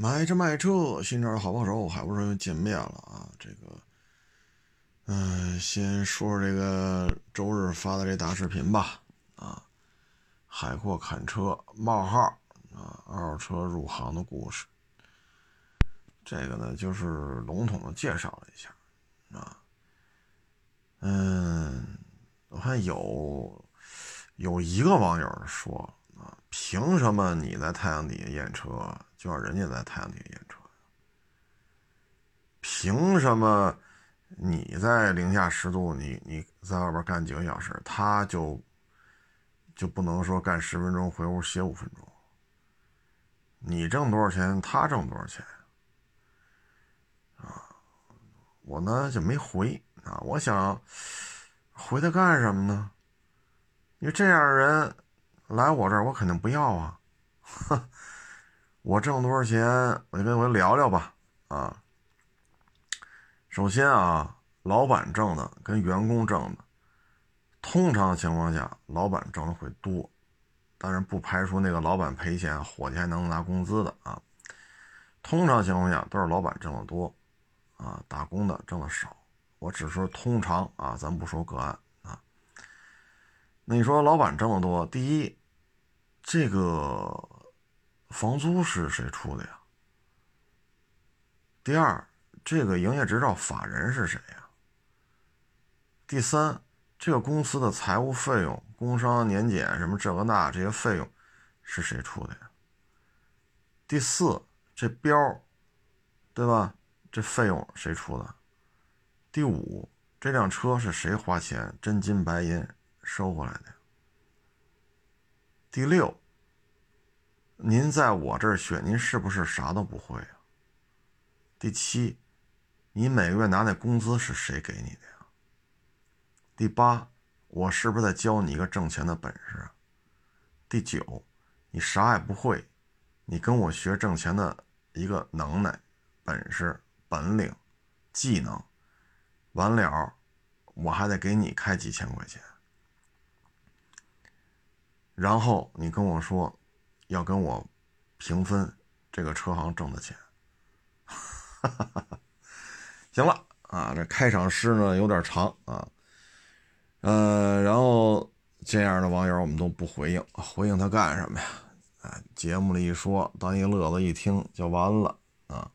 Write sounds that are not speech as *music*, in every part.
买车卖车，新车的好帮手，海博士又见面了啊！这个，嗯，先说说这个周日发的这大视频吧。啊，海阔砍车冒号啊，二手车入行的故事。这个呢，就是笼统的介绍了一下啊。嗯，我看有有一个网友说啊，凭什么你在太阳底下验车？就让人家在太阳底下验车，凭什么你在零下十度，你你在外边干几个小时，他就就不能说干十分钟回屋歇五分钟？你挣多少钱，他挣多少钱啊？我呢就没回啊，我想回他干什么呢？因为这样的人来我这儿，我肯定不要啊，哼。*laughs* 我挣多少钱，我就跟我聊聊吧。啊，首先啊，老板挣的跟员工挣的，通常情况下，老板挣的会多，当然不排除那个老板赔钱，伙计还能拿工资的啊。通常情况下都是老板挣的多，啊，打工的挣的少。我只说通常啊，咱不说个案啊。那你说老板挣的多，第一，这个。房租是谁出的呀？第二，这个营业执照法人是谁呀？第三，这个公司的财务费用、工商年检什么这个那这些费用是谁出的呀？第四，这标对吧？这费用谁出的？第五，这辆车是谁花钱真金白银收回来的？第六。您在我这儿学，您是不是啥都不会啊？第七，你每个月拿那工资是谁给你的呀？第八，我是不是在教你一个挣钱的本事？第九，你啥也不会，你跟我学挣钱的一个能耐、本事、本领、技能，完了，我还得给你开几千块钱，然后你跟我说。要跟我平分这个车行挣的钱，*laughs* 行了啊，这开场诗呢有点长啊，呃，然后这样的网友我们都不回应，回应他干什么呀？啊，节目里一说，当一乐子一听就完了啊。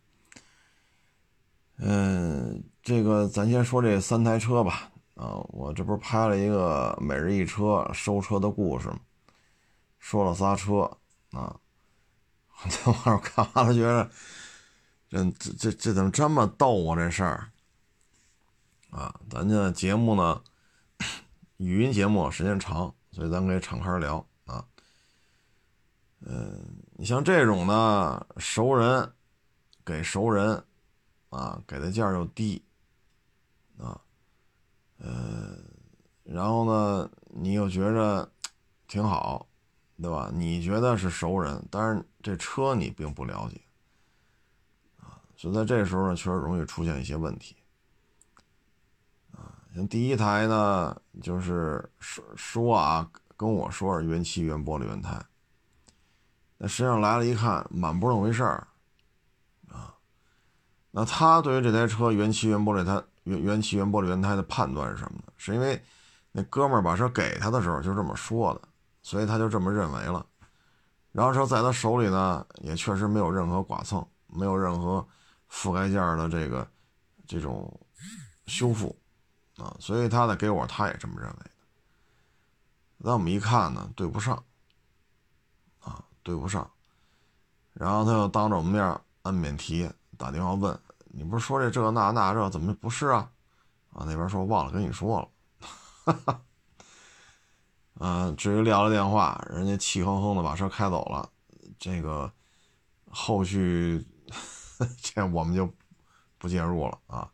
嗯，这个咱先说这三台车吧啊，我这不是拍了一个每日一车收车的故事吗？说了仨车。啊！这玩意儿看完了，觉得这这这这怎么这么逗啊？这事儿啊，咱这节目呢，语音节目时间长，所以咱可以敞开聊啊。嗯，你像这种呢，熟人给熟人啊，给的价又低啊，呃，然后呢，你又觉着挺好。对吧？你觉得是熟人，但是这车你并不了解啊，所以在这时候呢，确实容易出现一些问题啊。像第一台呢，就是说说啊，跟我说是原漆原玻璃原胎，那实际上来了一看，满不是那回事儿啊。那他对于这台车原漆原玻璃胎原原漆原玻璃原胎的判断是什么呢？是因为那哥们儿把车给他的时候就这么说的。所以他就这么认为了，然后说在他手里呢，也确实没有任何剐蹭，没有任何覆盖件的这个这种修复啊，所以他呢给我，他也这么认为的。那我们一看呢，对不上啊，对不上，然后他又当着我们面按免提打电话问，你不是说这这那那这怎么不是啊？啊，那边说忘了跟你说了，哈哈。嗯，至于撂了电话，人家气哼哼的把车开走了。这个后续 *laughs* 这我们就不介入了啊，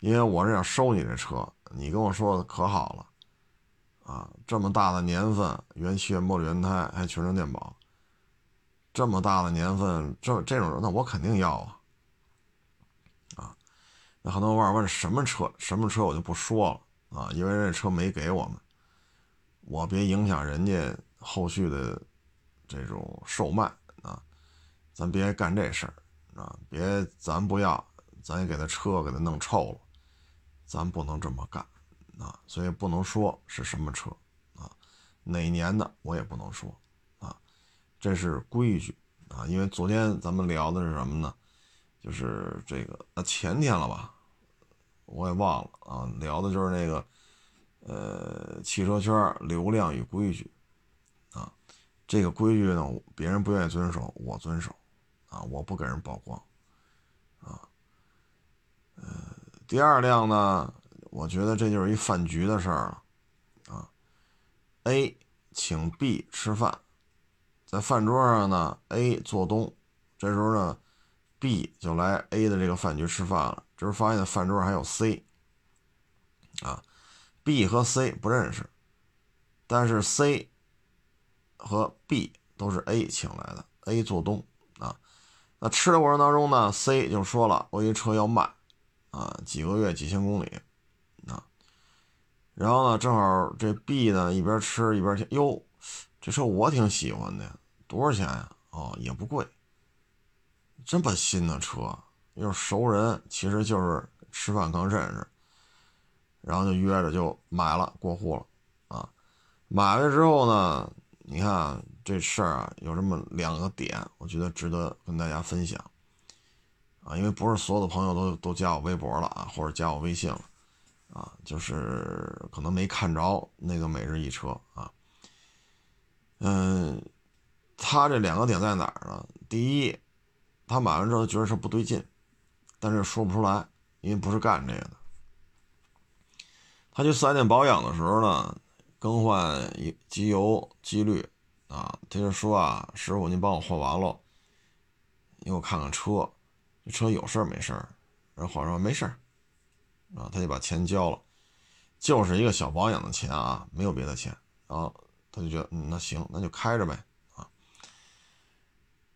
因为我是想收你这车，你跟我说的可好了啊，这么大的年份，原漆原玻璃原胎，还全程电保，这么大的年份，这这种人那我肯定要啊啊。那很多网友问什么车，什么车我就不说了啊，因为这车没给我们。我别影响人家后续的这种售卖啊，咱别干这事儿啊，别咱不要，咱也给他车给他弄臭了，咱不能这么干啊，所以不能说是什么车啊，哪年的我也不能说啊，这是规矩啊，因为昨天咱们聊的是什么呢？就是这个啊，前天了吧，我也忘了啊，聊的就是那个呃，汽车圈流量与规矩啊，这个规矩呢，别人不愿意遵守，我遵守啊，我不给人曝光啊，呃，第二辆呢，我觉得这就是一饭局的事儿了啊，A 请 B 吃饭，在饭桌上呢，A 做东，这时候呢。B 就来 A 的这个饭局吃饭了，这时候发现饭桌上还有 C，啊，B 和 C 不认识，但是 C 和 B 都是 A 请来的，A 做东啊。那吃的过程当中呢，C 就说了，我一车要卖，啊，几个月几千公里，啊，然后呢，正好这 B 呢一边吃一边听，哟，这车我挺喜欢的，多少钱呀？哦，也不贵。这么新的车，又是熟人，其实就是吃饭刚认识，然后就约着就买了过户了，啊，买了之后呢，你看这事儿啊，有这么两个点，我觉得值得跟大家分享，啊，因为不是所有的朋友都都加我微博了啊，或者加我微信了，啊，就是可能没看着那个每日一车啊，嗯，他这两个点在哪儿呢？第一。他买完之后觉得是不对劲，但是说不出来，因为不是干这个的。他去四 S 店保养的时候呢，更换机油、机滤啊，他就说啊：“师傅，您帮我换完了，你给我看看车，这车有事儿没事儿？”然后伙说：“没事儿。”啊，他就把钱交了，就是一个小保养的钱啊，没有别的钱。然后他就觉得，嗯，那行，那就开着呗。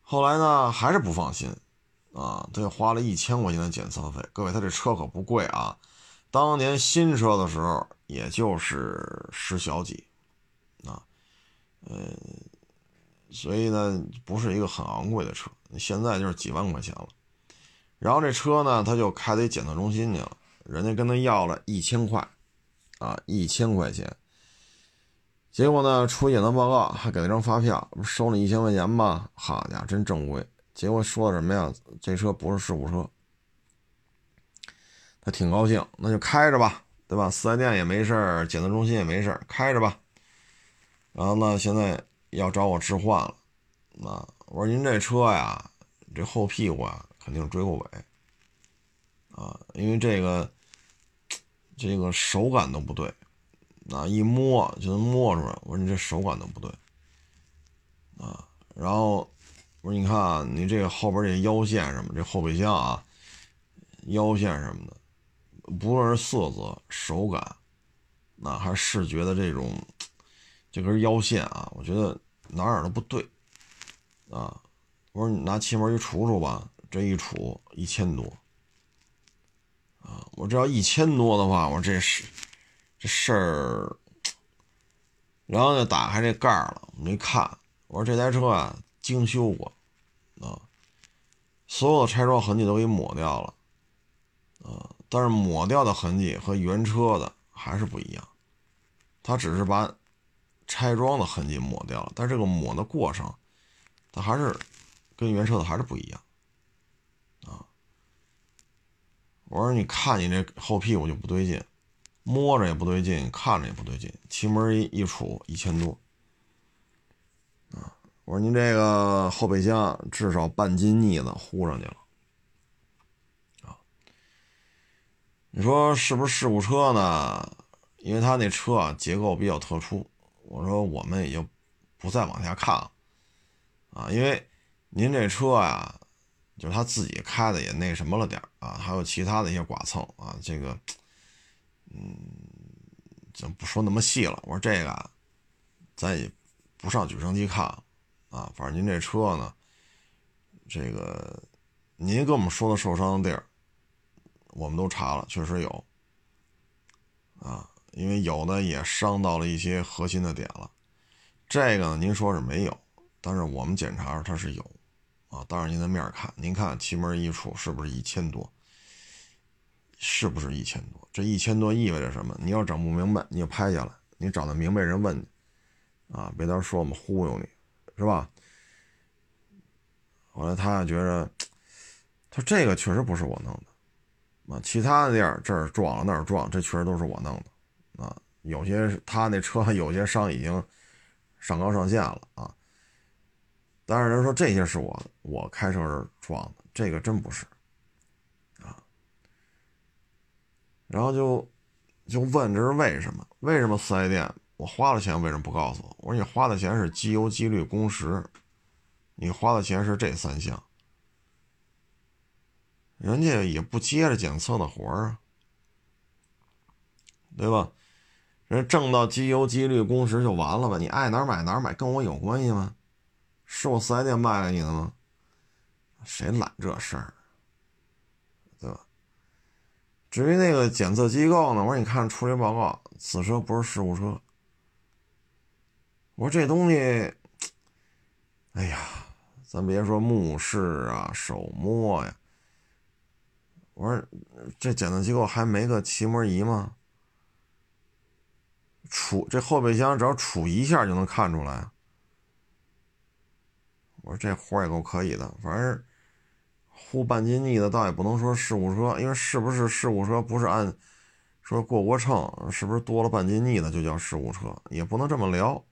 后来呢，还是不放心，啊，他又花了一千块钱的检测费。各位，他这车可不贵啊，当年新车的时候也就是十小几，啊，呃，所以呢，不是一个很昂贵的车。现在就是几万块钱了。然后这车呢，他就开到一检测中心去了，人家跟他要了一千块，啊，一千块钱。结果呢，出检测报告还给了张发票，不收了一千块钱吗？好家伙，真正规。结果说什么呀？这车不是事故车。挺高兴，那就开着吧，对吧？四 S 店也没事检测中心也没事开着吧。然后呢，现在要找我置换了。啊，我说您这车呀，这后屁股啊，肯定追过尾。啊，因为这个，这个手感都不对。啊，一摸就能摸出来。我说你这手感都不对，啊，然后我说你看啊你这个后边这腰线什么，这后备箱啊，腰线什么的，不论是色泽、手感，那还是视觉的这种这根腰线啊，我觉得哪哪都不对，啊，我说你拿气门一杵杵吧，这一杵一千多，啊，我这要一千多的话，我这是。这事儿，然后就打开这盖儿了，我们一看，我说这台车啊精修过，啊，所有的拆装痕迹都给抹掉了，啊，但是抹掉的痕迹和原车的还是不一样，它只是把拆装的痕迹抹掉了，但这个抹的过程，它还是跟原车的还是不一样，啊，我说你看你这后屁股就不对劲。摸着也不对劲，看着也不对劲，气门一一杵一千多，啊！我说您这个后备箱至少半斤腻子糊上去了，啊！你说是不是事故车呢？因为他那车啊结构比较特殊，我说我们也就不再往下看了，啊！因为您这车呀，就是他自己开的也那什么了点啊，还有其他的一些剐蹭啊，这个。嗯，就不说那么细了。我说这个，咱也不上举升机看啊。反正您这车呢，这个您跟我们说的受伤的地儿，我们都查了，确实有啊。因为有的也伤到了一些核心的点了。这个呢，您说是没有，但是我们检查它是有啊，当着您的面看，您看奇门一处是不是一千多？是不是一千多？这一千多意味着什么？你要整不明白，你就拍下来，你找到明白人问你，啊，别到时候说我们忽悠你，是吧？后来他觉着，他这个确实不是我弄的，啊，其他的地儿这儿撞了那儿撞，这确实都是我弄的，啊，有些他那车有些伤已经上纲上线了啊，但是人说这些是我我开车时撞的，这个真不是。啊然后就就问这是为什么？为什么四 S 店我花了钱为什么不告诉我？我说你花的钱是机油、机滤、工时，你花的钱是这三项，人家也不接着检测的活儿啊，对吧？人挣到机油、机滤、工时就完了吧？你爱哪买哪买，跟我有关系吗？是我四 S 店卖给你的吗？谁揽这事儿？对吧至于那个检测机构呢？我说你看出这报告，此车不是事故车。我说这东西，哎呀，咱别说目视啊、手摸呀。我说这检测机构还没个漆膜仪吗？杵这后备箱只要杵一下就能看出来。我说这活也够可以的，反正。呼半斤腻的倒也不能说事故车，因为是不是事故车不是按说过过秤，是不是多了半斤腻的就叫事故车，也不能这么聊。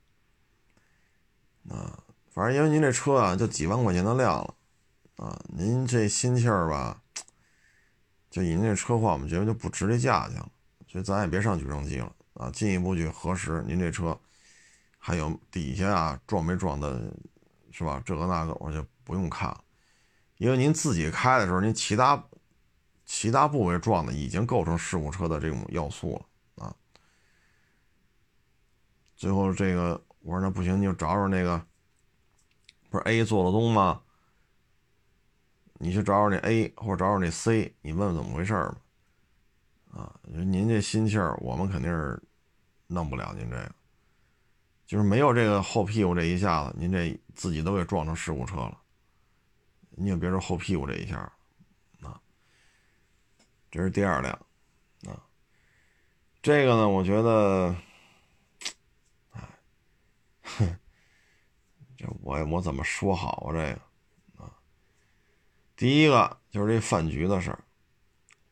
啊，反正因为您这车啊就几万块钱的量了，啊，您这心气儿吧，就以您这车况，我们觉得就不值这价钱了，所以咱也别上举证机了啊，进一步去核实您这车还有底下啊撞没撞的，是吧？这个那个我就不用看了。因为您自己开的时候，您其他其他部位撞的已经构成事故车的这种要素了啊。最后这个我说那不行，你就找找那个，不是 A 做了东吗？你去找找那 A 或者找找那 C，你问问怎么回事吧。啊，您这心气儿，我们肯定是弄不了您这个，就是没有这个后屁股这一下子，您这自己都给撞成事故车了。你也别说后屁股这一下，啊，这是第二辆，啊，这个呢，我觉得，哎，哼，*laughs* 这我我怎么说好啊？这个，第一个就是这饭局的事儿，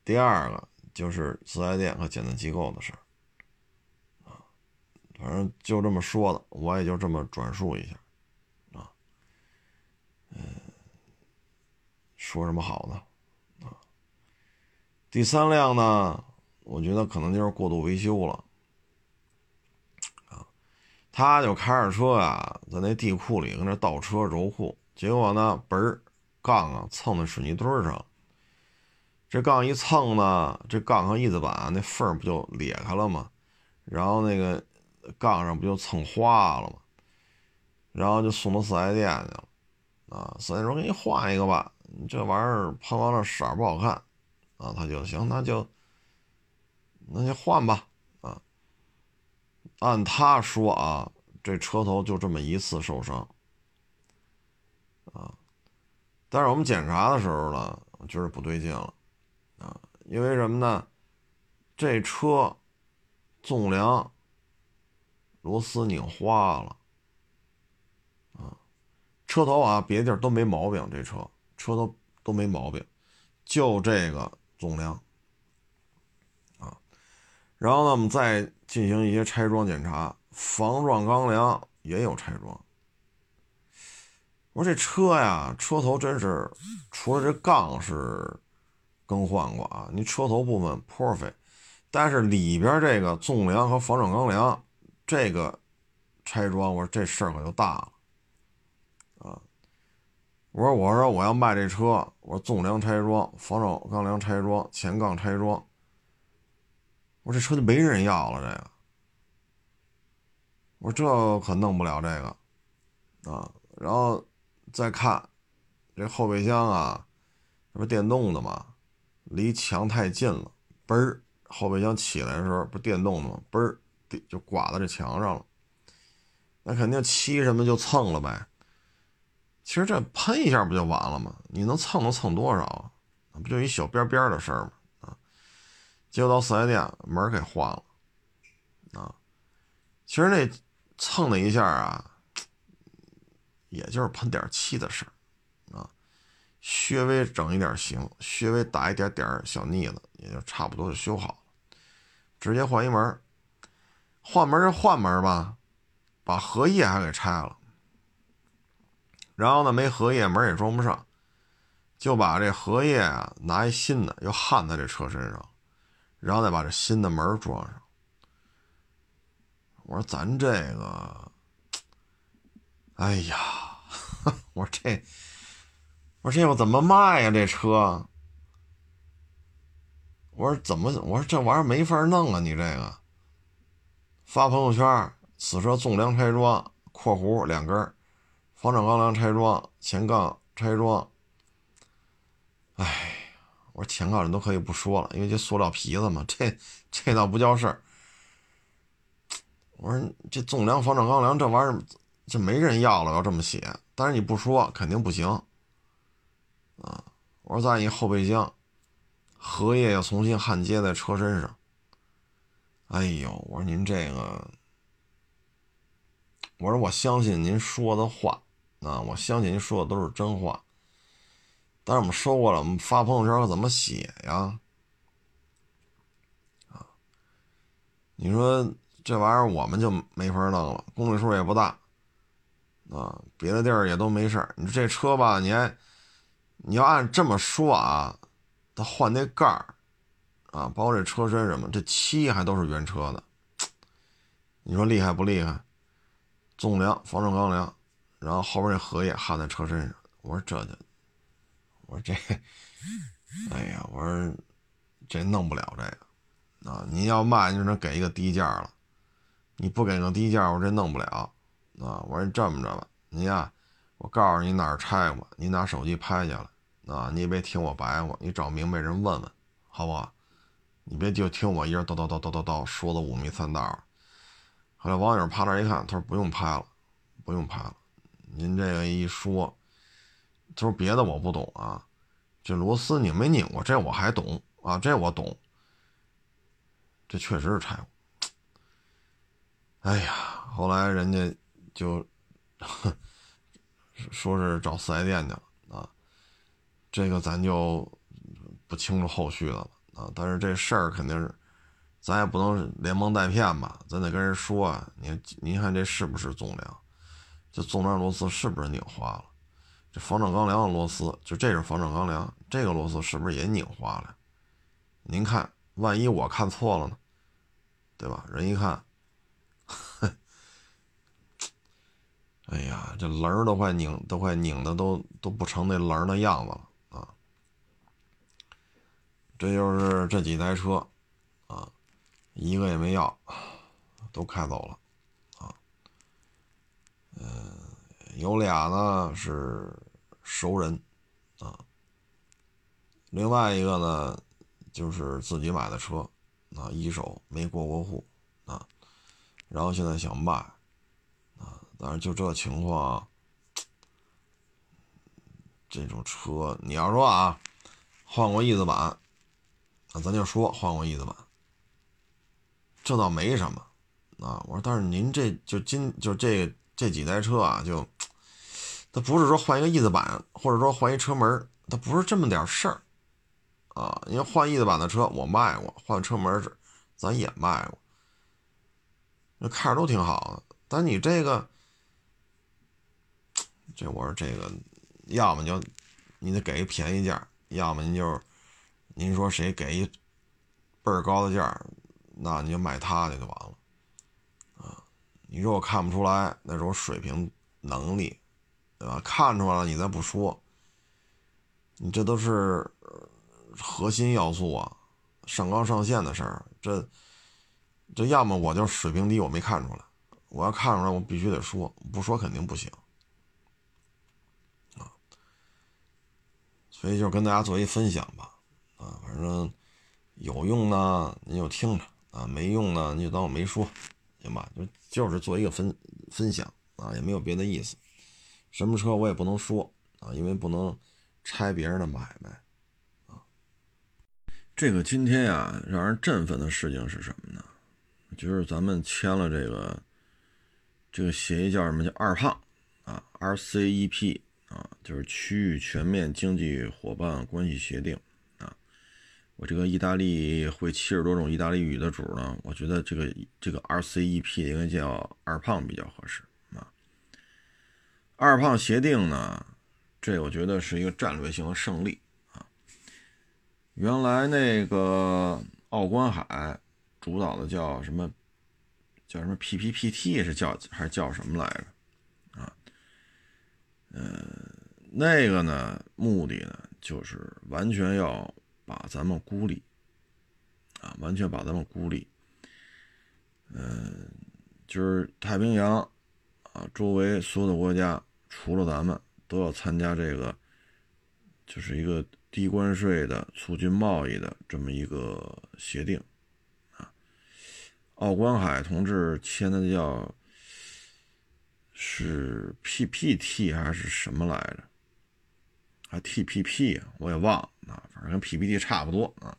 第二个就是四 S 店和检测机构的事儿，啊，反正就这么说的，我也就这么转述一下，啊，嗯。说什么好呢？啊，第三辆呢？我觉得可能就是过度维修了。啊，他就开着车啊，在那地库里跟那倒车揉库，结果呢，嘣儿，杠啊蹭在水泥墩上。这杠一蹭呢，这杠和翼子板那缝不就裂开了吗？然后那个杠上不就蹭花了吗？然后就送到四 S 店去了。啊，四 S 说给你换一个吧。这玩意儿喷完了色儿不好看，啊，他就行，那就那就换吧，啊，按他说啊，这车头就这么一次受伤，啊，但是我们检查的时候呢，觉得不对劲了，啊，因为什么呢？这车纵梁螺丝拧花了，啊，车头啊别地儿都没毛病，这车。车头都没毛病，就这个纵梁啊。然后呢，我们再进行一些拆装检查，防撞钢梁也有拆装。我说这车呀，车头真是除了这杠是更换过啊，你车头部分破费，但是里边这个纵梁和防撞钢梁这个拆装，我说这事儿可就大了啊。我说，我说我要卖这车，我说纵梁拆装，防撞钢梁拆装，前杠拆装。我说这车就没人要了，这个。我说这可弄不了这个，啊，然后再看这后备箱啊，这不电动的吗？离墙太近了，嘣儿，后备箱起来的时候不电动的吗？嘣儿，就刮到这墙上了，那肯定漆什么就蹭了呗。其实这喷一下不就完了吗？你能蹭能蹭多少啊？不就一小边边的事儿吗？啊，结果到四 S 店门给换了，啊，其实那蹭了一下啊，也就是喷点漆的事儿，啊，稍微整一点形，稍微打一点点小腻子，也就差不多就修好了，直接换一门，换门就换门吧，把合页还给拆了，然后呢没合页门也装不上。就把这合页啊拿一新的又焊在这车身上，然后再把这新的门装上。我说咱这个，哎呀，*laughs* 我说这，我说这我怎么卖呀？这车，我说怎么？我说这玩意儿没法弄啊！你这个发朋友圈，此车纵梁拆装（括弧两根），防撞钢梁拆装，前杠拆装。哎，我说前杠人都可以不说了，因为这塑料皮子嘛，这这倒不叫事儿。我说这纵梁、防撞钢梁这玩意儿，这没人要了，要这么写。但是你不说，肯定不行。啊，我说再一后备箱，荷叶要重新焊接在车身上。哎呦，我说您这个，我说我相信您说的话，啊，我相信您说的都是真话。但是我们说过了，我们发朋友圈可怎么写呀？啊，你说这玩意儿我们就没法弄了，公里数也不大，啊，别的地儿也都没事儿。你说这车吧，你还你要按这么说啊，他换那盖儿啊，包括这车身什么，这漆还都是原车的。你说厉害不厉害？纵梁、防撞钢梁，然后后边这荷叶焊在车身上，我说这就。我说这，哎呀，我说这弄不了这个啊！您要卖，就能给一个低价了。你不给个低价，我这弄不了啊！我说你这么着吧，您呀，我告诉你哪儿拆过，你拿手机拍下来啊！你也别听我白话，你找明白人问问，好不好？你别就听我一人叨叨叨叨叨叨说的五迷三道。后来网友趴那一看，他说不用拍了，不用拍了，您这个一说。他说别的我不懂啊，这螺丝拧没拧过，这我还懂啊，这我懂。这确实是拆过。哎呀，后来人家就 *laughs* 说是找四 S 店去了啊，这个咱就不清楚后续了啊。但是这事儿肯定是，咱也不能连蒙带骗吧，咱得跟人说，你您看这是不是纵梁？这纵梁螺丝是不是拧花了？这防撞钢梁的螺丝，就这是防撞钢梁，这个螺丝是不是也拧花了？您看，万一我看错了呢？对吧？人一看，哎呀，这棱儿都快拧，都快拧的都都不成那棱儿的样子了啊！这就是这几台车啊，一个也没要，都开走了啊。嗯，有俩呢是。熟人，啊，另外一个呢，就是自己买的车，啊，一手没过过户，啊，然后现在想卖，但是就这情况，这种车你要说啊，换过翼子板，那咱就说换过翼子板，这倒没什么，啊，我说但是您这就今就这这几台车啊，就。他不是说换一个翼子板，或者说换一车门，他不是这么点事儿，啊，因为换翼子板的车我卖过，换车门是咱也卖过，那看着都挺好的。但你这个，这我说这个，要么就你得给一便宜价，要么您就您说谁给一倍儿高的价，那你就买他的就完了，啊，你说我看不出来那是我水平能力。对吧？看出来了，你再不说，你这都是核心要素啊，上纲上线的事儿。这这要么我就水平低，我没看出来；我要看出来，我必须得说，不说肯定不行所以就跟大家做一分享吧，啊，反正有用呢，你就听着啊；没用呢，你就当我没说，行吧？就就是做一个分分享啊，也没有别的意思。什么车我也不能说啊，因为不能拆别人的买卖啊。这个今天呀，让人振奋的事情是什么呢？就是咱们签了这个这个协议，叫什么叫二胖啊？RCEP 啊，就是区域全面经济伙伴关系协定啊。我这个意大利会七十多种意大利语的主呢，我觉得这个这个 RCEP 应该叫二胖比较合适啊。二胖协定呢，这我觉得是一个战略性的胜利啊。原来那个奥关海。主导的叫什么？叫什么 PPPT 是叫还是叫什么来着？啊，呃，那个呢，目的呢，就是完全要把咱们孤立，啊，完全把咱们孤立。嗯，就是太平洋啊，周围所有的国家，除了咱们，都要参加这个，就是一个低关税的促进贸易的这么一个协定。啊奥关海同志签的叫是 PPT 还是什么来着？还 TPP 啊，我也忘了啊，反正跟 PPT 差不多啊。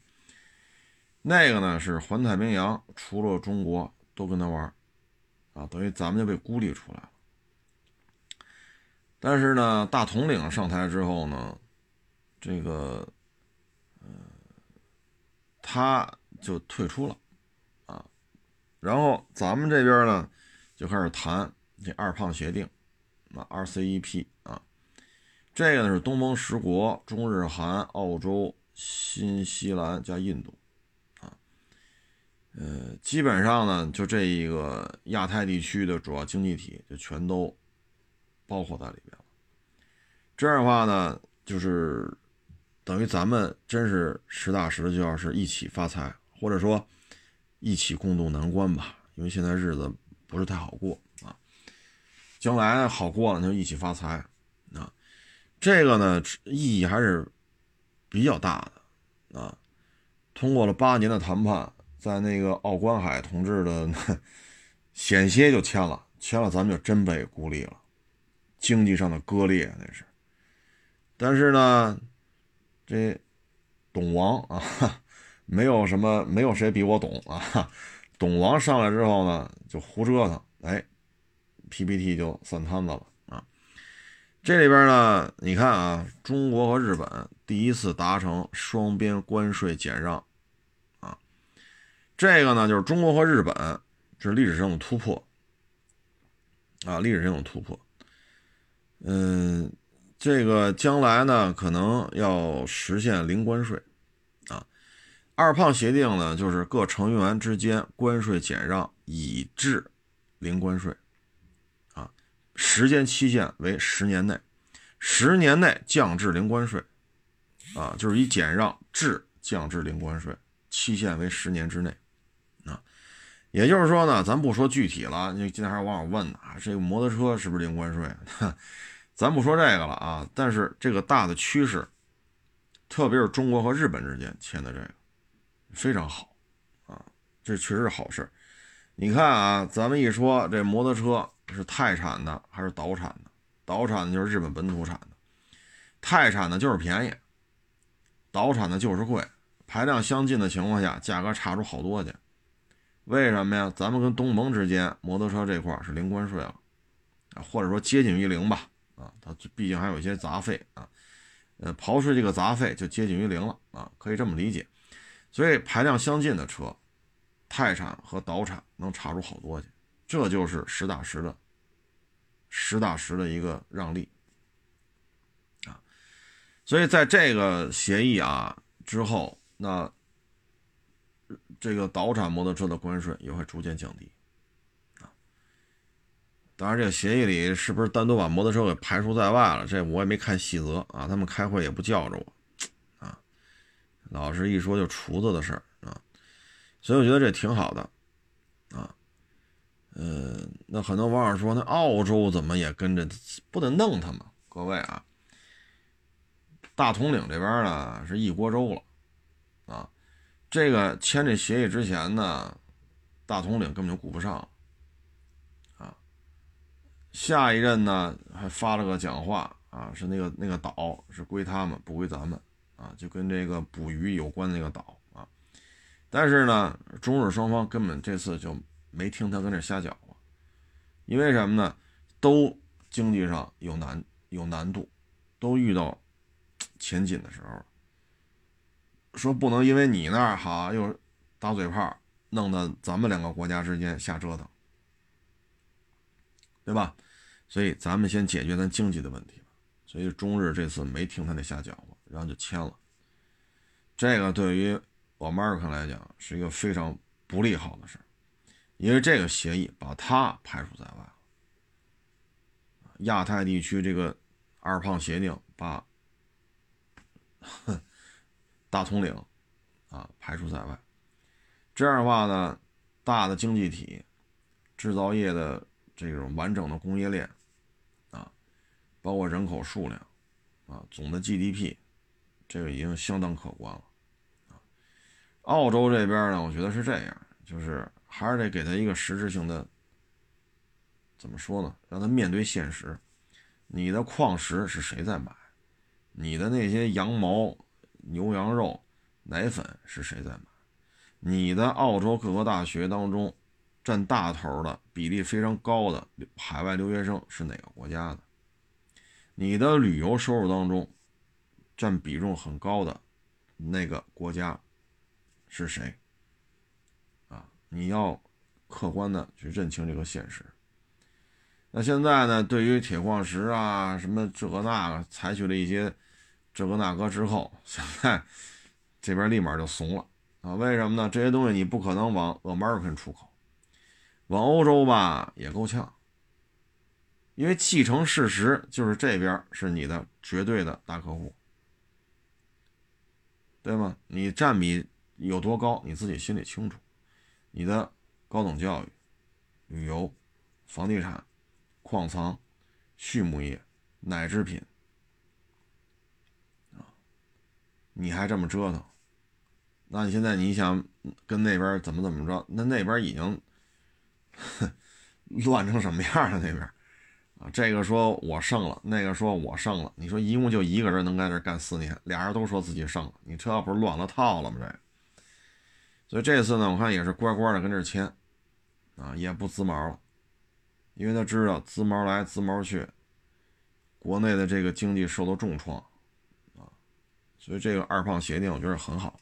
那个呢是环太平洋，除了中国都跟他玩啊，等于咱们就被孤立出来了。但是呢，大统领上台之后呢，这个呃，他就退出了啊。然后咱们这边呢，就开始谈这二胖协定，啊，RCEP 啊，这个呢是东盟十国，中日韩、澳洲、新西兰加印度，啊，呃，基本上呢就这一个亚太地区的主要经济体就全都包括在里边了。这样的话呢，就是等于咱们真是实打实的就要是一起发财，或者说。一起共度难关吧，因为现在日子不是太好过啊。将来好过了，就一起发财。这个呢，意义还是比较大的啊。通过了八年的谈判，在那个奥关海同志的 *laughs* 险些就签了，签了咱们就真被孤立了，经济上的割裂那是。但是呢，这董王啊。*laughs* 没有什么，没有谁比我懂啊！董王上来之后呢，就胡折腾，哎，PPT 就散摊子了！这里边呢，你看啊，中国和日本第一次达成双边关税减让啊，这个呢，就是中国和日本这是历史上的突破啊，历史上的突破。嗯，这个将来呢，可能要实现零关税。啊二胖协定呢，就是各成员之间关税减让，以至零关税，时间期限为十年内，十年内降至零关税，啊，就是以减让至降至零关税，期限为十年之内，啊，也就是说呢，咱不说具体了，你今天还有网友问呢，这个摩托车是不是零关税？*laughs* 咱不说这个了啊，但是这个大的趋势，特别是中国和日本之间签的这个。非常好，啊，这确实是好事你看啊，咱们一说这摩托车是泰产的还是岛产的？岛产的就是日本本土产的，泰产的就是便宜，岛产的就是贵。排量相近的情况下，价格差出好多去。为什么呀？咱们跟东盟之间摩托车这块是零关税了，啊，或者说接近于零吧，啊，它毕竟还有一些杂费啊，呃，刨去这个杂费就接近于零了啊，可以这么理解。所以排量相近的车，泰产和岛产能差出好多去，这就是实打实的、实打实的一个让利啊。所以在这个协议啊之后，那这个倒产摩托车的关税也会逐渐降低啊。当然，这个协议里是不是单独把摩托车给排除在外了？这我也没看细则啊。他们开会也不叫着我啊。老是一说就厨子的事儿啊，所以我觉得这挺好的，啊，呃，那很多网友说，那澳洲怎么也跟着，不得弄他们？各位啊，大统领这边呢是一锅粥了，啊，这个签这协议之前呢，大统领根本就顾不上，啊，下一任呢还发了个讲话啊，是那个那个岛是归他们，不归咱们啊，就跟这个捕鱼有关那个岛啊。但是呢，中日双方根本这次就没听他跟这瞎搅和，因为什么呢？都经济上有难有难度，都遇到前紧的时候。说不能因为你那儿哈又打嘴炮，弄得咱们两个国家之间瞎折腾，对吧？所以咱们先解决咱经济的问题吧。所以中日这次没听他那瞎搅和，然后就签了。这个对于我们尔克来讲是一个非常不利好的事因为这个协议把他排除在外了。亚太地区这个二胖协定把。大统领，啊，排除在外。这样的话呢，大的经济体、制造业的这种完整的工业链，啊，包括人口数量，啊，总的 GDP，这个已经相当可观了。澳洲这边呢，我觉得是这样，就是还是得给他一个实质性的，怎么说呢？让他面对现实。你的矿石是谁在买？你的那些羊毛？牛羊肉、奶粉是谁在买？你的澳洲各个大学当中，占大头的比例非常高的海外留学生是哪个国家的？你的旅游收入当中，占比重很高的那个国家是谁？你要客观的去认清这个现实。那现在呢？对于铁矿石啊，什么这个那个，采取了一些。这个那个之后，现在这边立马就怂了啊？为什么呢？这些东西你不可能往 American 出口，往欧洲吧也够呛，因为既成事实就是这边是你的绝对的大客户，对吗？你占比有多高，你自己心里清楚。你的高等教育、旅游、房地产、矿藏、畜牧业、奶制品。你还这么折腾，那你现在你想跟那边怎么怎么着？那那边已经 *laughs* 乱成什么样了？那边啊，这个说我胜了，那个说我胜了。你说一共就一个人能在这干四年，俩人都说自己胜了，你这不是乱了套了吗？这，所以这次呢，我看也是乖乖的跟这签，啊，也不滋毛了，因为他知道滋毛来滋毛去，国内的这个经济受到重创。啊所以这个二胖协定我觉得很好，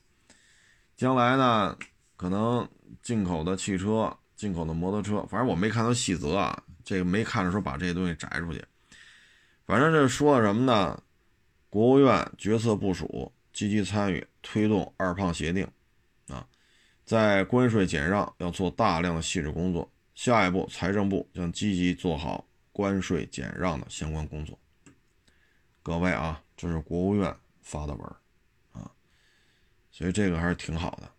将来呢，可能进口的汽车、进口的摩托车，反正我没看到细则啊，这个没看着说把这些东西摘出去。反正这说了什么呢？国务院决策部署，积极参与推动二胖协定，在关税减让要做大量的细致工作。下一步，财政部将积极做好关税减让的相关工作。各位啊，这是国务院。发的文啊，所以这个还是挺好的。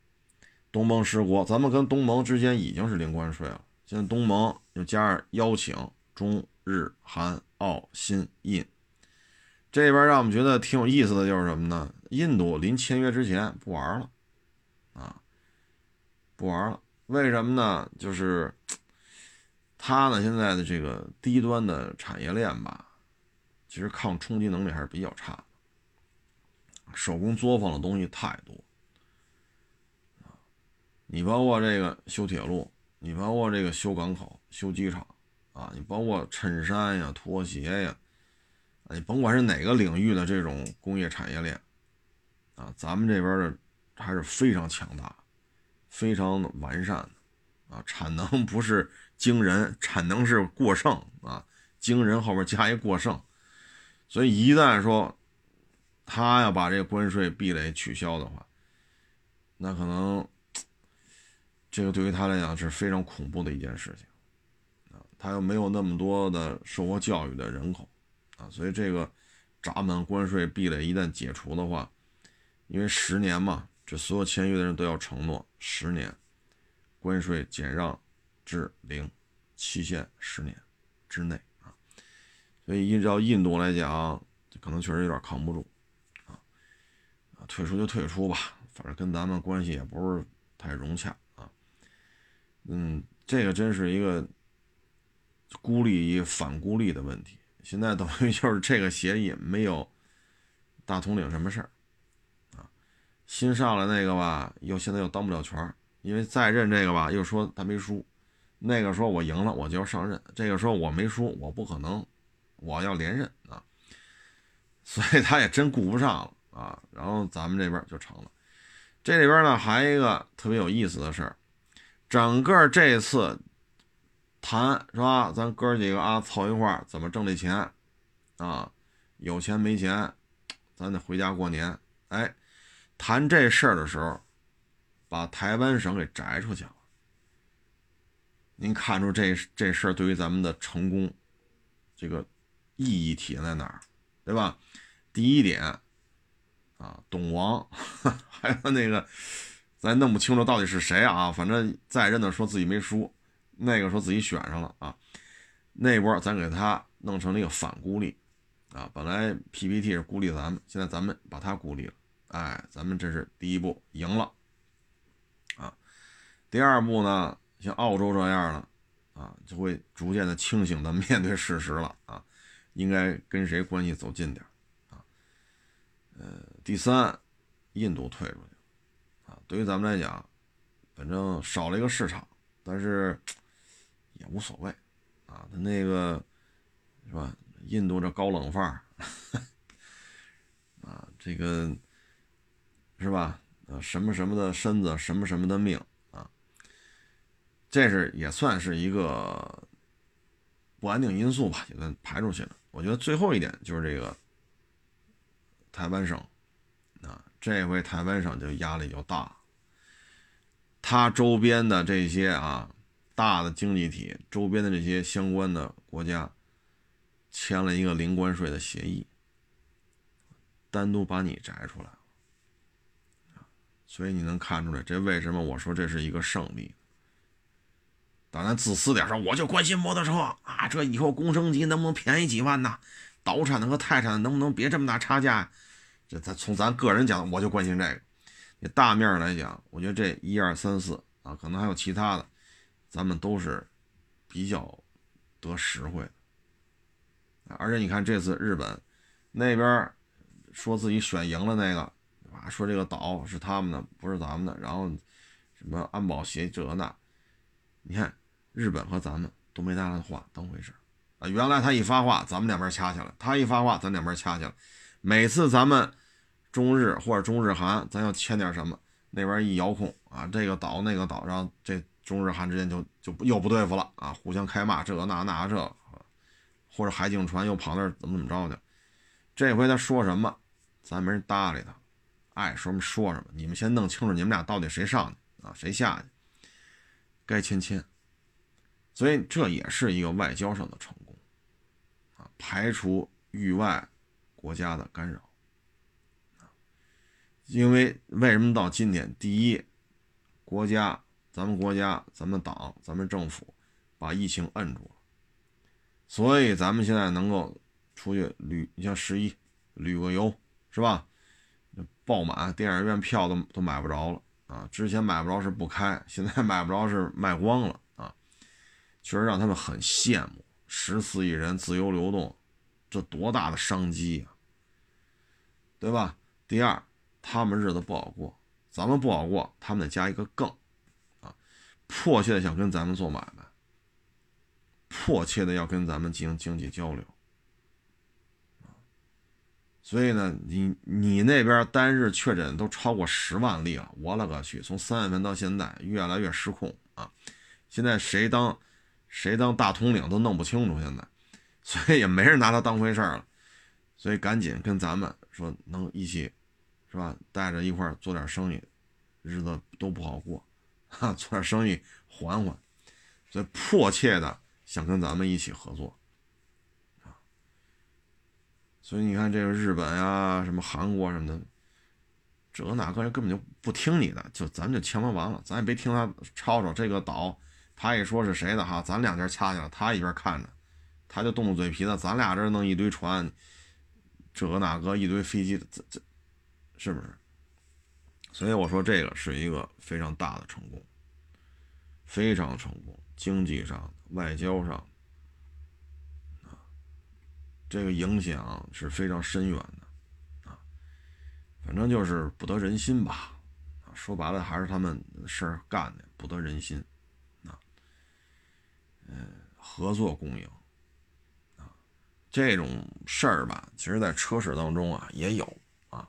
东盟十国，咱们跟东盟之间已经是零关税了。现在东盟又加上邀请中日韩澳新印，这边让我们觉得挺有意思的就是什么呢？印度临签约之前不玩了，不玩了。为什么呢？就是 *tsk* 它呢现在的这个低端的产业链吧，其实抗冲击能力还是比较差。手工作坊的东西太多你包括这个修铁路，你包括这个修港口、修机场啊，你包括衬衫呀、拖鞋呀，你甭管是哪个领域的这种工业产业链啊，咱们这边的还是非常强大、非常完善的啊，产能不是惊人，产能是过剩啊，惊人后边加一过剩，所以一旦说。他要把这个关税壁垒取消的话，那可能 *tsk* 这个对于他来讲是非常恐怖的一件事情啊！他又没有那么多的受过教育的人口啊，所以这个闸门关税壁垒一旦解除的话，因为十年嘛，这所有签约的人都要承诺十年关税减让至零，期限十年之内啊，所以依照印度来讲，可能确实有点扛不住啊。退出就退出吧，反正跟咱们关系也不是太融洽啊。嗯，这个真是一个孤立与反孤立的问题。现在等于就是这个协议没有大统领什么事儿，新上来那个吧，又现在又当不了权，因为再任这个吧，又说他没输，那个说我赢了我就要上任，这个说我没输，我不可能，我要连任啊，*laughs* 所以他也真顾不上了啊。然后咱们这边就成了，这里边呢还一个特别有意思的事儿，整个这次。谈是吧？咱哥几个啊，凑一块儿怎么挣这钱啊？有钱没钱，咱得回家过年。哎，谈这事儿的时候，把台湾省给摘出去了。您看出这这事儿对于咱们的成功，这个意义体现在哪儿？对吧？第一点啊，董王 *laughs* 还有那个，咱弄不清楚到底是谁啊？反正在任的说自己没输。那个说自己选上了啊，那波咱给他弄成了一个反孤立啊，本来 PPT 是孤立咱们，现在咱们把他孤立了，哎，咱们这是第一步赢了啊。第二步呢，像澳洲这样的啊，就会逐渐的清醒的 *laughs* 面对事实了啊，应该跟谁关系走近点啊。呃，第三，印度退出去啊，对于咱们来讲，反正少了一个市场，但是。也无所谓，啊，他那个是吧？印度这高冷范儿，*laughs* 啊，这个是吧？呃，什么什么的身子，什么什么的命啊，这是也算是一个不安定因素吧，也算排出去了。我觉得最后一点就是这个台湾省，啊，这回台湾省就压力就大，它周边的这些啊。大的经济体周边的这些相关的国家签了一个零关税的协议，单独把你摘出来，所以你能看出来，这为什么我说这是一个胜利？当然自私点说，我就关心摩托车啊，这以后工升级能不能便宜几万呢？岛产的和泰产的能不能别这么大差价？这咱从咱个人讲，我就关心这个。你大面来讲，我觉得这一二三四啊，可能还有其他的。咱们都是比较得实惠的，而且你看这次日本那边说自己选赢了那个，说这个岛是他们的，不是咱们的，然后什么安保协这那，你看日本和咱们都没拿他的话当回事啊。原来他一发话，咱们两边掐起来；他一发话，咱两边掐起来。每次咱们中日或者中日韩，咱要签点什么，那边一遥控啊，这个岛那个岛，然后这。中日韩之间就就又不对付了啊，互相开骂，这那那这，或者海警船又跑那儿怎么怎么着去？这回他说什么，咱没人搭理他，爱说什么说什么。你们先弄清楚你们俩到底谁上去啊，谁下去，该签签。所以这也是一个外交上的成功啊，排除域外国家的干扰因为为什么到今天，第一国家。咱们国家、咱们党、咱们政府把疫情摁住了，所以咱们现在能够出去旅，你像十一旅个游是吧？爆满，电影院票都都买不着了啊！之前买不着是不开，*laughs* 现在买不着是卖光了啊！确实让他们很羡慕，十四亿人自由流动，这多大的商机呀，对吧？第二，他们日子不好过，咱们不好过，他们得加一个更啊。迫切的想跟咱们做买卖，迫切的要跟咱们进行经济交流，所以呢，你你那边单日确诊都超过十万例了，我勒个去！从三月份到现在，越来越失控啊！现在谁当谁当大统领都弄不清楚，现在，所以也没人拿他当回事了，所以赶紧跟咱们说能一起，是吧？带着一块做点生意，日子都不好过。啊，做点生意缓缓，所以迫切的想跟咱们一起合作。所以你看，这个日本呀，什么韩国什么的，这哪个人根本就不听你的，就咱们就签完完了，咱也别听他吵吵这个岛，他一说是谁的哈，咱两家掐去了，他一边看着，他就动动嘴皮子，咱俩这弄一堆船，这个那个一堆飞机，这这是不是？所以我说这个是一个非常大的成功，非常成功，经济上、外交上，这个影响是非常深远的啊。反正就是不得人心吧，啊，说白了还是他们事儿干的不得人心啊。嗯，合作共赢啊，这种事儿吧，其实在车市当中啊也有啊。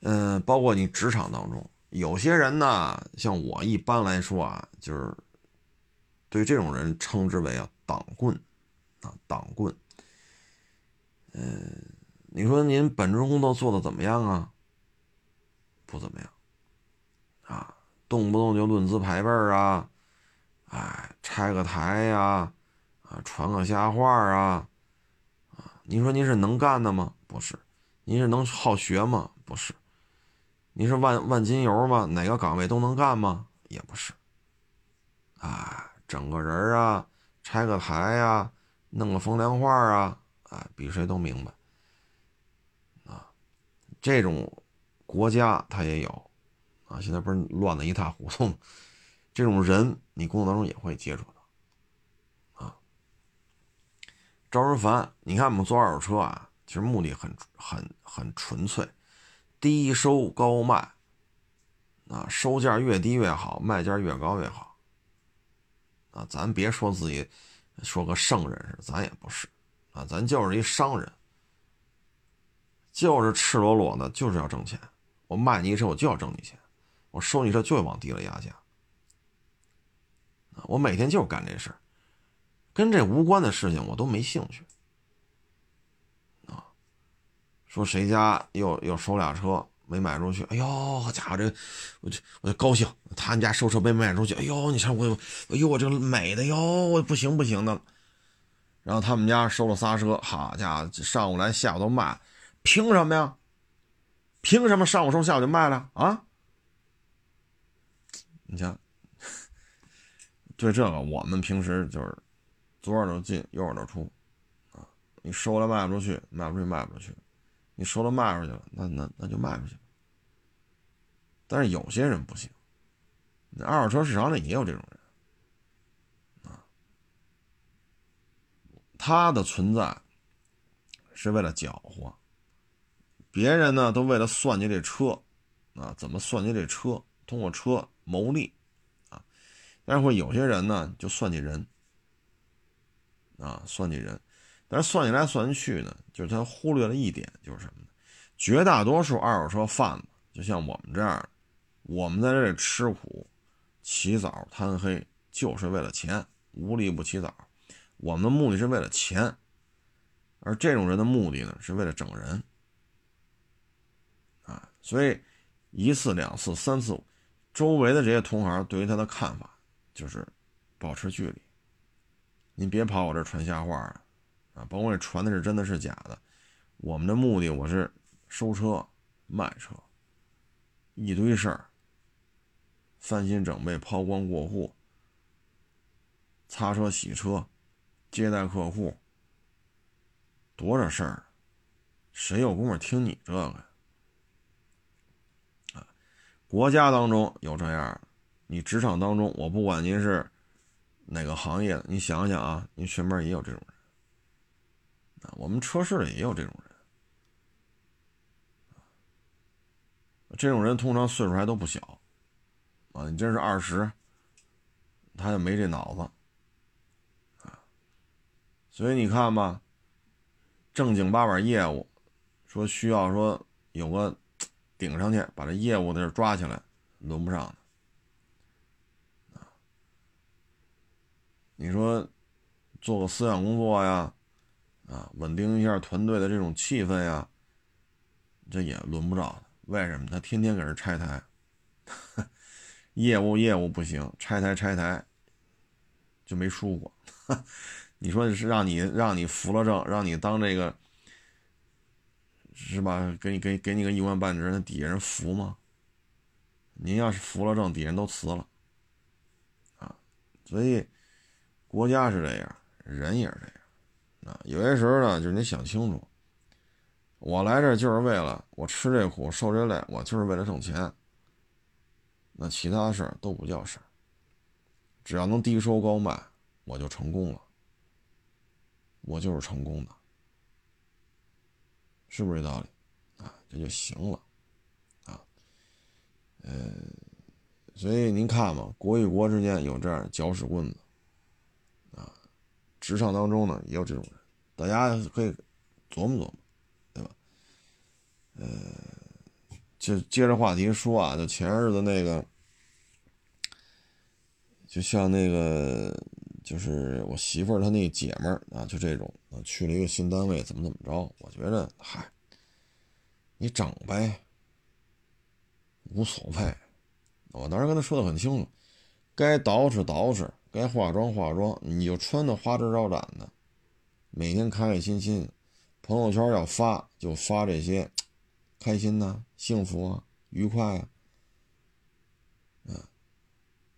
嗯，包括你职场当中，有些人呢，像我一般来说啊，就是对这种人称之为啊党棍。啊，党棍。嗯，你说您本职工作做的怎么样啊？不怎么样。啊，动不动就论资排辈啊，哎，拆个台呀，啊，传个瞎话啊，啊，您说您是能干的吗？不是。您是能好学吗？不是。您是万万金油吗？哪个岗位都能干吗？也不是。啊，整个人啊，拆个台呀。弄个风凉话啊，啊，比谁都明白，啊，这种国家他也有，啊，现在不是乱的一塌糊涂，这种人你工作当中也会接触到，啊，招人烦。你看我们做二手车啊，其实目的很很很纯粹，低收高卖，啊，收价越低越好，卖价越高越好，啊，咱别说自己。说个圣人似的，咱也不是，啊，咱就是一商人，就是赤裸裸的，就是要挣钱。我卖你一车，我就要挣你钱；我收你车，就往低了压价。我每天就是干这事儿，跟这无关的事情我都没兴趣。啊，说谁家又又收俩车没卖出去，哎呦，好家伙，这我就我就高兴。他们家收车没卖出去，哎呦，你瞧我，哎呦，我这美的哟，不行不行的。然后他们家收了仨车，好家伙，上午来下午都卖，凭什么呀？凭什么上午收下午就卖了啊？你瞧，*laughs* 对这个我们平时就是左耳朵进右耳朵出啊。你收了卖不出去，卖不出去卖不出去，你收了卖出去了，那那那就卖出去。但是有些人不行。那二手车市场里也有这种人，他的存在是为了搅和，别人呢都为了算计这车，啊，怎么算计这车，通过车牟利，啊，但是会有些人呢就算计人，啊，算计人，但是算计来算去呢，就是他忽略了一点，就是什么呢？绝大多数二手车贩子，就像我们这样，我们在这里吃苦。起早贪黑就是为了钱，无利不起早。我们的目的是为了钱，而这种人的目的呢，是为了整人。啊，所以一次、两次、三次，周围的这些同行对于他的看法就是保持距离。您别跑我这传瞎话啊！啊，甭管传的是真的是假的，我们的目的我是收车、卖车，一堆事儿。翻新整备、抛光过户、擦车洗车、接待客户，多少事儿，谁有功夫听你这个？啊，国家当中有这样，你职场当中，我不管您是哪个行业的，你想想啊，您身边也有这种人啊，我们车市里也有这种人，这种人通常岁数还都不小。啊，你真是二十，他就没这脑子，所以你看吧，正经八百业务，说需要说有个顶上去把这业务的抓起来，轮不上的，你说做个思想工作呀，啊，稳定一下团队的这种气氛呀，这也轮不着他，为什么？他天天给人拆台。*laughs* 业务业务不行，拆台拆台就没输过。你说是让你让你服了正，让你当这个是吧？给你给给你个一官半职，那底下人服吗？您要是服了正，底下人都辞了啊。所以国家是这样，人也是这样啊。有些时候呢，就是你想清楚，我来这就是为了我吃这苦受这累，我就是为了挣钱。那其他事儿都不叫事儿，只要能低收高卖，我就成功了。我就是成功的，是不是这道理？啊，这就行了，啊，呃，所以您看嘛，国与国之间有这样搅屎棍子，啊，职场当中呢也有这种人，大家可以琢磨琢磨，对吧？呃，就接着话题说啊，就前日子那个，就像那个。就是我媳妇儿她那姐们儿啊，就这种啊，去了一个新单位，怎么怎么着？我觉得，嗨，你整呗，无所谓。我当时跟她说的很清楚，该捯饬捯饬，该化妆化妆，你就穿的花枝招展的，每天开开心心，朋友圈要发就发这些开心呐、幸福啊、愉快啊。嗯，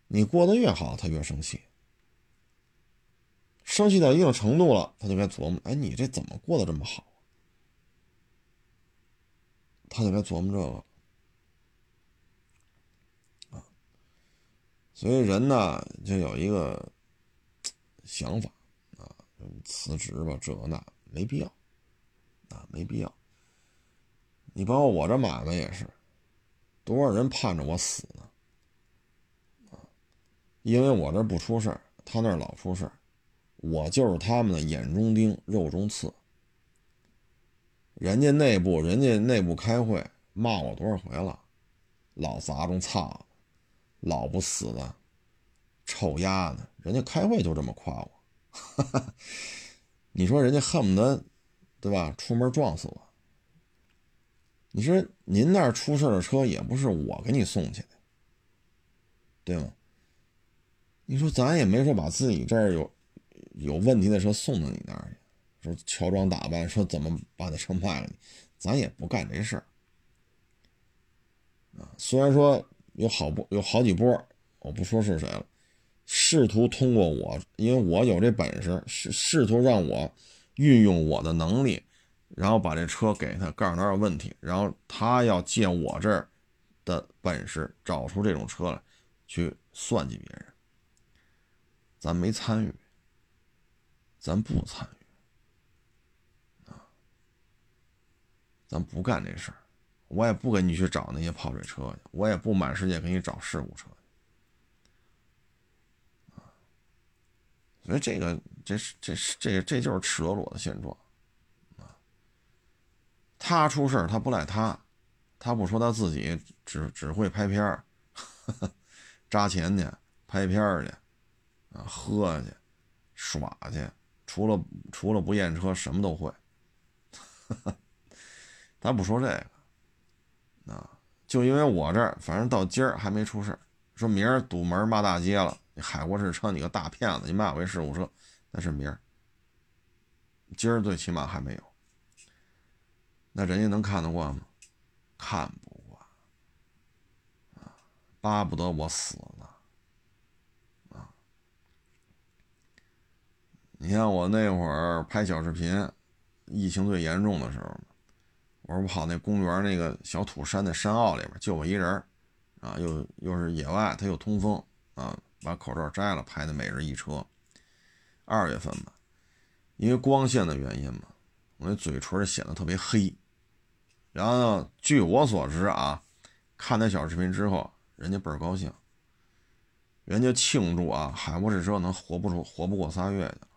你过得越好，他越生气。生气到一定程度了，他就该琢磨：哎，你这怎么过得这么好？他就该琢磨这个啊。所以人呢，就有一个想法啊，辞职吧，这那没必要啊，没必要。你包括我这买卖也是，多少人盼着我死呢？啊，因为我这不出事，他那老出事儿。我就是他们的眼中钉、肉中刺。人家内部，人家内部开会骂我多少回了，老杂种操，老不死的，臭丫的！人家开会就这么夸我，*laughs* 你说人家恨不得，对吧？出门撞死我。你说您那儿出事的车也不是我给你送去的，对吗？你说咱也没说把自己这儿有。有问题的车送到你那儿去，说乔装打扮，说怎么把那车卖了你，咱也不干这事儿啊。虽然说有好不有好几波，我不说是谁了，试图通过我，因为我有这本事，试试图让我运用我的能力，然后把这车给他，告诉他有问题，然后他要借我这儿的本事找出这种车来，去算计别人，咱没参与。咱不参与啊，咱不干这事儿，我也不跟你去找那些泡水车去，我也不满世界给你找事故车去啊。所以这个，这是，这是，这这就是赤裸裸的现状啊。他出事他不赖他，他不说他自己只只会拍片儿，*laughs* 扎钱去，拍片儿去，啊，喝去，耍去。除了除了不验车，什么都会。*laughs* 咱不说这个，啊，就因为我这儿，反正到今儿还没出事说明儿堵门骂大街了，你海沃士车你个大骗子，你骂我一事故车，那是明儿。今儿最起码还没有。那人家能看得惯吗？看不惯，啊，巴不得我死了。你像我那会儿拍小视频，疫情最严重的时候，我说跑那公园那个小土山的山坳里边，就我一人啊，又又是野外，它又通风啊，把口罩摘了拍的每日一车。二月份吧，因为光线的原因嘛，我那嘴唇显得特别黑。然后呢，据我所知啊，看那小视频之后，人家倍儿高兴，人家庆祝啊，海博士车能活不出活不过仨月去。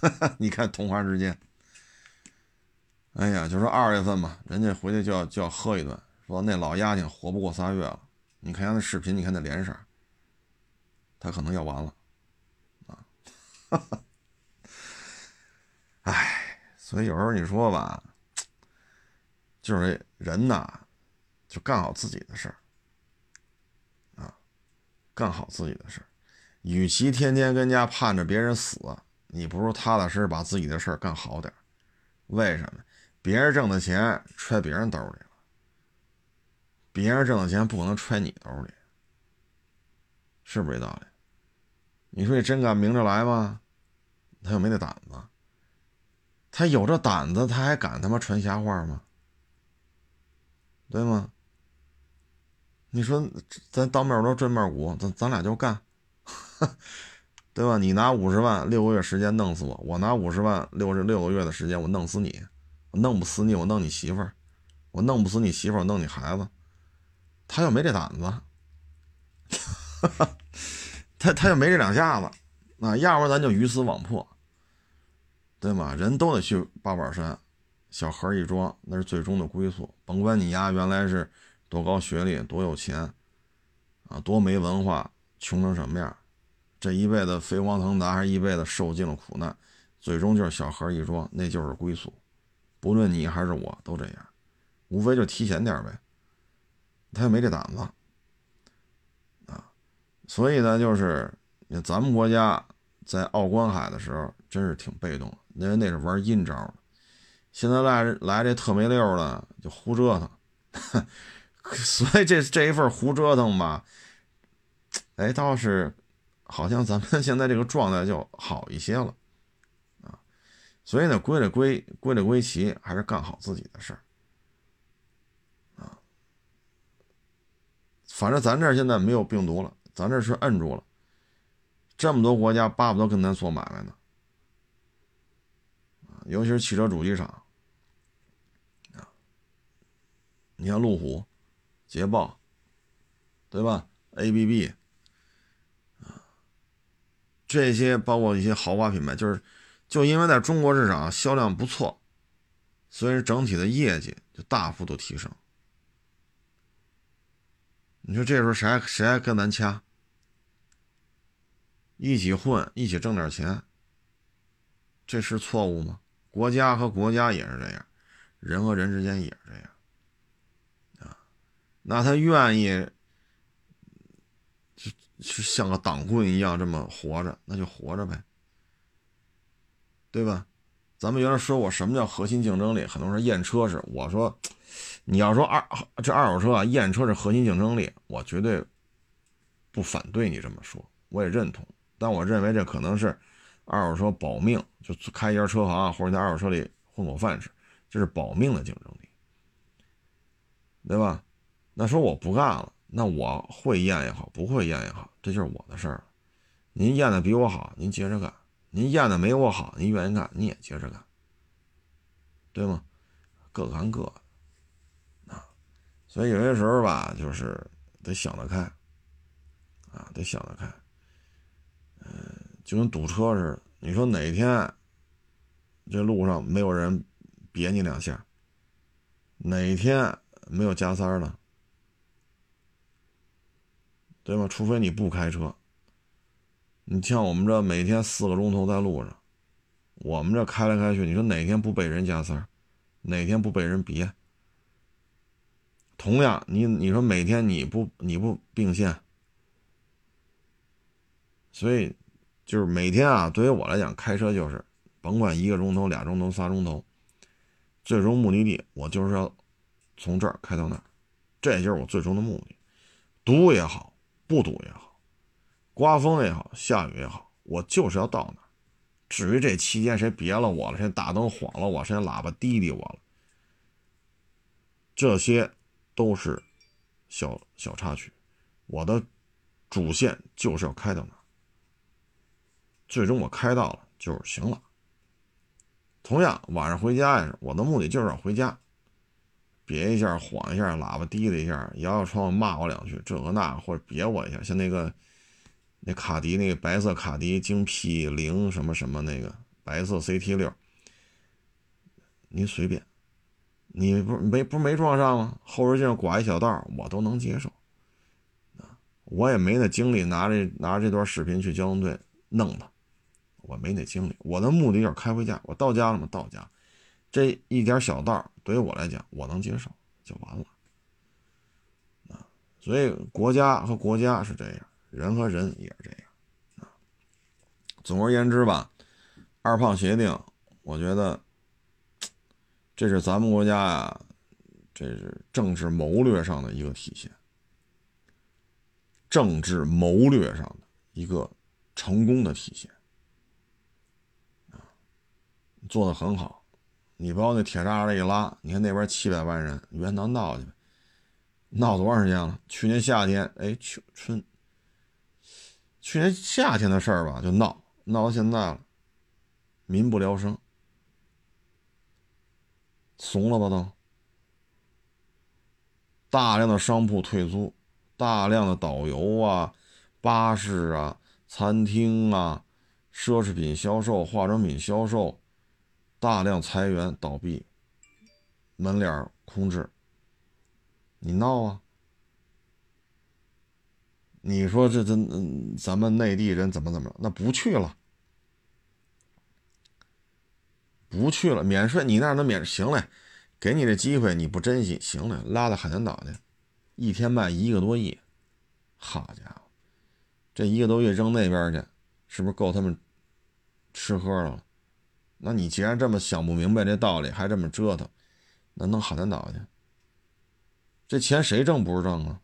*laughs* 你看，同行之间，哎呀，就说二月份嘛，人家回去就要就要喝一顿，说那老丫头活不过仨月了。你看下那视频，你看那脸色，他可能要完了啊！*laughs* 哎，所以有时候你说吧，就是人呐，就干好自己的事儿啊，干好自己的事儿，与其天天跟家盼着别人死。你不如踏踏实实把自己的事儿干好点儿为什么？别人挣的钱揣别人兜里了，别人挣的钱不可能揣你兜里，是不是这道理？你说你真敢明着来吗？他又没那胆子，他有这胆子，他还敢他妈传瞎话吗？对吗？你说咱当面锣，正面鼓，咱咱俩就干。*laughs* 对吧？你拿五十万六个月时间弄死我，我拿五十万六十六个月的时间我弄死你，我弄不死你我弄你媳妇儿，我弄不死你媳妇儿我弄你孩子，他又没这胆子，*laughs* 他他又没这两下子，啊，要不然咱就鱼死网破，对吗？人都得去八宝山，小盒一装，那是最终的归宿，甭管你丫原来是多高学历多有钱，啊，多没文化，穷成什么样。这一辈子飞黄腾达，还是一辈子受尽了苦难，最终就是小何一说，那就是归宿。不论你还是我都这样，无非就提前点呗。他又没这胆子啊，所以呢，就是咱们国家在奥关海的时候，真是挺被动，因为那是玩阴招。现在来来这特没溜的，就胡折腾。*laughs* 所以这这一份胡折腾吧，哎，倒是。好像咱们现在这个状态就好一些了，啊，所以呢，归了归归了归齐，还是干好自己的事儿，啊，反正咱这现在没有病毒了，咱这是摁住了，这么多国家巴不得跟咱做买卖呢，啊，尤其是汽车主机厂，啊，你像路虎、捷豹，对吧？ABB。这些包括一些豪华品牌，就是就因为在中国市场销量不错，所以整体的业绩就大幅度提升。你说这时候谁还谁还跟咱掐？一起混，一起挣点钱，这是错误吗？国家和国家也是这样，人和人之间也是这样啊。那他愿意。是像个党棍一样这么活着，那就活着呗，对吧？咱们原来说过什么叫核心竞争力，很多人说验车是，我说 *tsk* 你要说二这二手车啊，验车是核心竞争力，我绝对不反对你这么说，我也认同。但我认为这可能是二手车保命，就开一家车行或者在二手车里混口饭吃，这是保命的竞争力，对吧？那说我不干了。那我会验也好，不会验也好，这就是我的事儿。您验的比我好，您接着干；您验的没我好，您愿意干，你也接着干，对吗？各干各的啊。所以有些时候吧，就是得想得开啊，得想得开。嗯，就跟堵车似的，你说哪天这路上没有人别你两下，哪天没有加塞了？对吧？除非你不开车，你像我们这每天四个钟头在路上，我们这开来开去，你说哪天不被人加塞儿，哪天不被人别？同样，你你说每天你不你不并线，所以就是每天啊，对于我来讲，开车就是甭管一个钟头、俩钟头、仨钟头，最终目的地我就是要从这儿开到那儿，这就是我最终的目的，堵也好。不堵也好，刮风也好，下雨也好，我就是要到那。至于这期间谁别了我了，谁大灯晃了我，谁喇叭滴滴我了，这些都是小小插曲。我的主线就是要开到那，最终我开到了就是行了。同样晚上回家也是，我的目的就是要回家。别一下，晃一下，喇叭滴了一下，摇摇窗骂我两句，这个那或者别我一下，像那个那卡迪那个白色卡迪京 P 零什么什么那个白色 CT 六，你随便，你不没不没撞上吗？后视镜刮一小道，我都能接受，我也没那精力拿着拿这段视频去交通队弄他，我没那精力，我的目的就是开回家，我到家了吗？到家。这一点小道对于我来讲，我能接受就完了啊。所以国家和国家是这样，人和人也是这样啊。总而言之吧，二胖协定，我觉得这是咱们国家呀，这是政治谋略上的一个体现，政治谋略上的一个成功的体现，做的很好。你把我那铁栅栏一拉，你看那边七百万人，你别闹闹去闹多长时间了？去年夏天，哎，秋春，去年夏天的事儿吧，就闹闹到现在了，民不聊生，怂了吧都？大量的商铺退租，大量的导游啊、巴士啊、餐厅啊、奢侈品销售、化妆品销售，大量裁员倒闭，门脸空置。你闹啊？你说这这，咱们内地人怎么怎么那不去了，不去了，免税你那能免行嘞？给你这机会你不珍惜，行了，拉到海南岛去，一天卖一个多亿，好家伙，这一个多月扔那边去，是不是够他们吃喝了？那你既然这么想不明白这道理，还这么折腾，那弄海南岛去，这钱谁挣不是挣啊？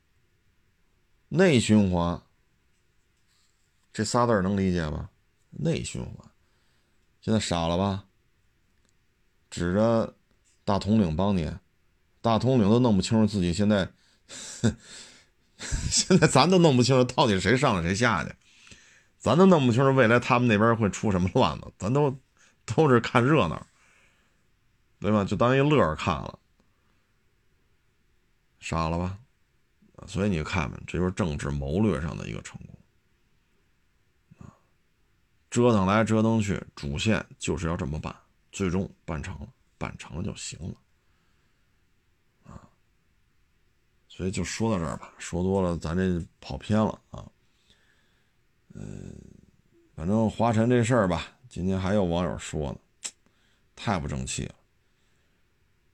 内循环，这仨字能理解吧？内循环，现在傻了吧？指着。大统领帮你，大统领都弄不清楚自己现在，*laughs* 现在咱都弄不清楚到底谁上了谁下去，咱都弄不清楚未来他们那边会出什么乱子，咱都都是看热闹，对吧？就当一乐看了，傻了吧？所以你看看，这就是政治谋略上的一个成功折腾来折腾去，主线就是要这么办，最终办成了。办成了就行了，啊，所以就说到这儿吧，说多了咱这跑偏了啊。嗯，反正华晨这事儿吧，今天还有网友说呢，太不争气了。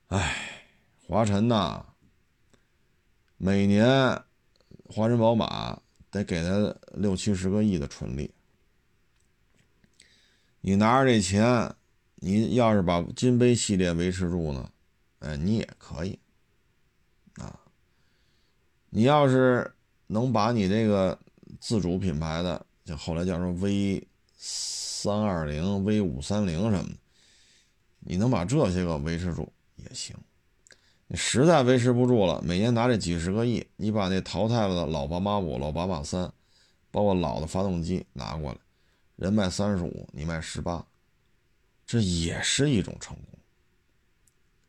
哎，华晨呐，每年华晨宝马得给他六七十个亿的纯利，你拿着这钱。你要是把金杯系列维持住呢，哎，你也可以，啊，你要是能把你这个自主品牌的，就后来叫什么 V 三二零、V 五三零什么的，你能把这些个维持住也行。你实在维持不住了，每年拿这几十个亿，你把那淘汰了的老宝马五、老宝马三，包括老的发动机拿过来，人卖三十五，你卖十八。这也是一种成功，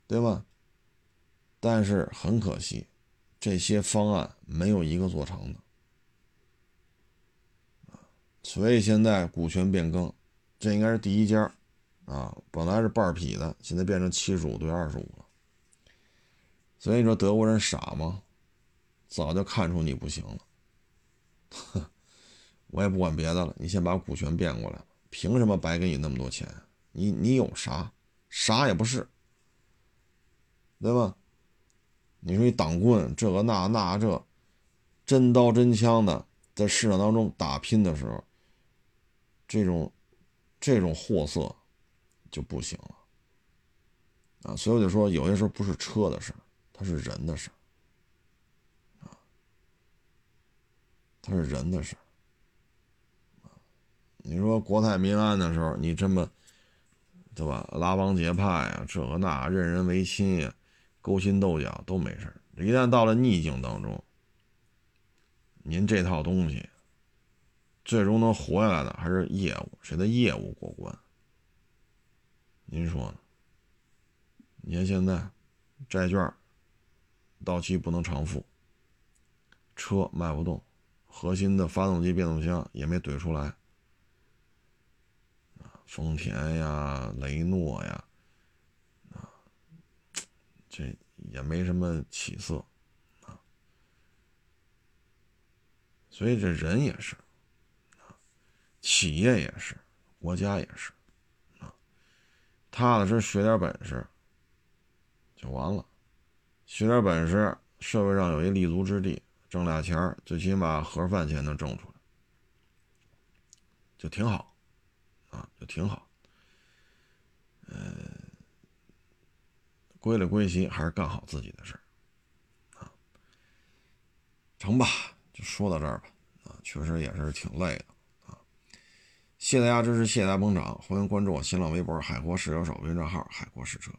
对吧？但是很可惜，这些方案没有一个做成的所以现在股权变更，这应该是第一家啊，本来是半匹的，现在变成七十五对二十五了。所以你说德国人傻吗？早就看出你不行了。哼 *laughs* 我也不管别的了，你先把股权变过来，凭什么白给你那么多钱？你你有啥？啥也不是，对吧？你说你党棍这个那那这，真刀真枪的在市场当中打拼的时候，这种这种货色就不行了啊！所以我就说，有些时候不是车的事，它是人的事儿啊，它是人的事你说国泰民安的时候，你这么。对吧？拉帮结派呀，这个那，任人唯亲呀，勾心斗角都没事一旦到了逆境当中，您这套东西最终能活下来的还是业务，谁的业务过关？您说呢？你看现在债券到期不能偿付，车卖不动，核心的发动机、变速箱也没怼出来。丰田呀，雷诺呀，啊，这也没什么起色啊，所以这人也是，企业也是，国家也是啊，踏踏实实学点本事就完了，学点本事，社会上有一立足之地，挣俩钱最起码盒饭钱能挣出来，就挺好。啊，就挺好。嗯，归了归西，还是干好自己的事。啊，成吧，就说到这儿吧。啊，确实也是挺累的。谢，谢大家支持，谢谢大家捧场，欢迎关注我新浪微博“海阔试车手”微信账号“海阔试车”。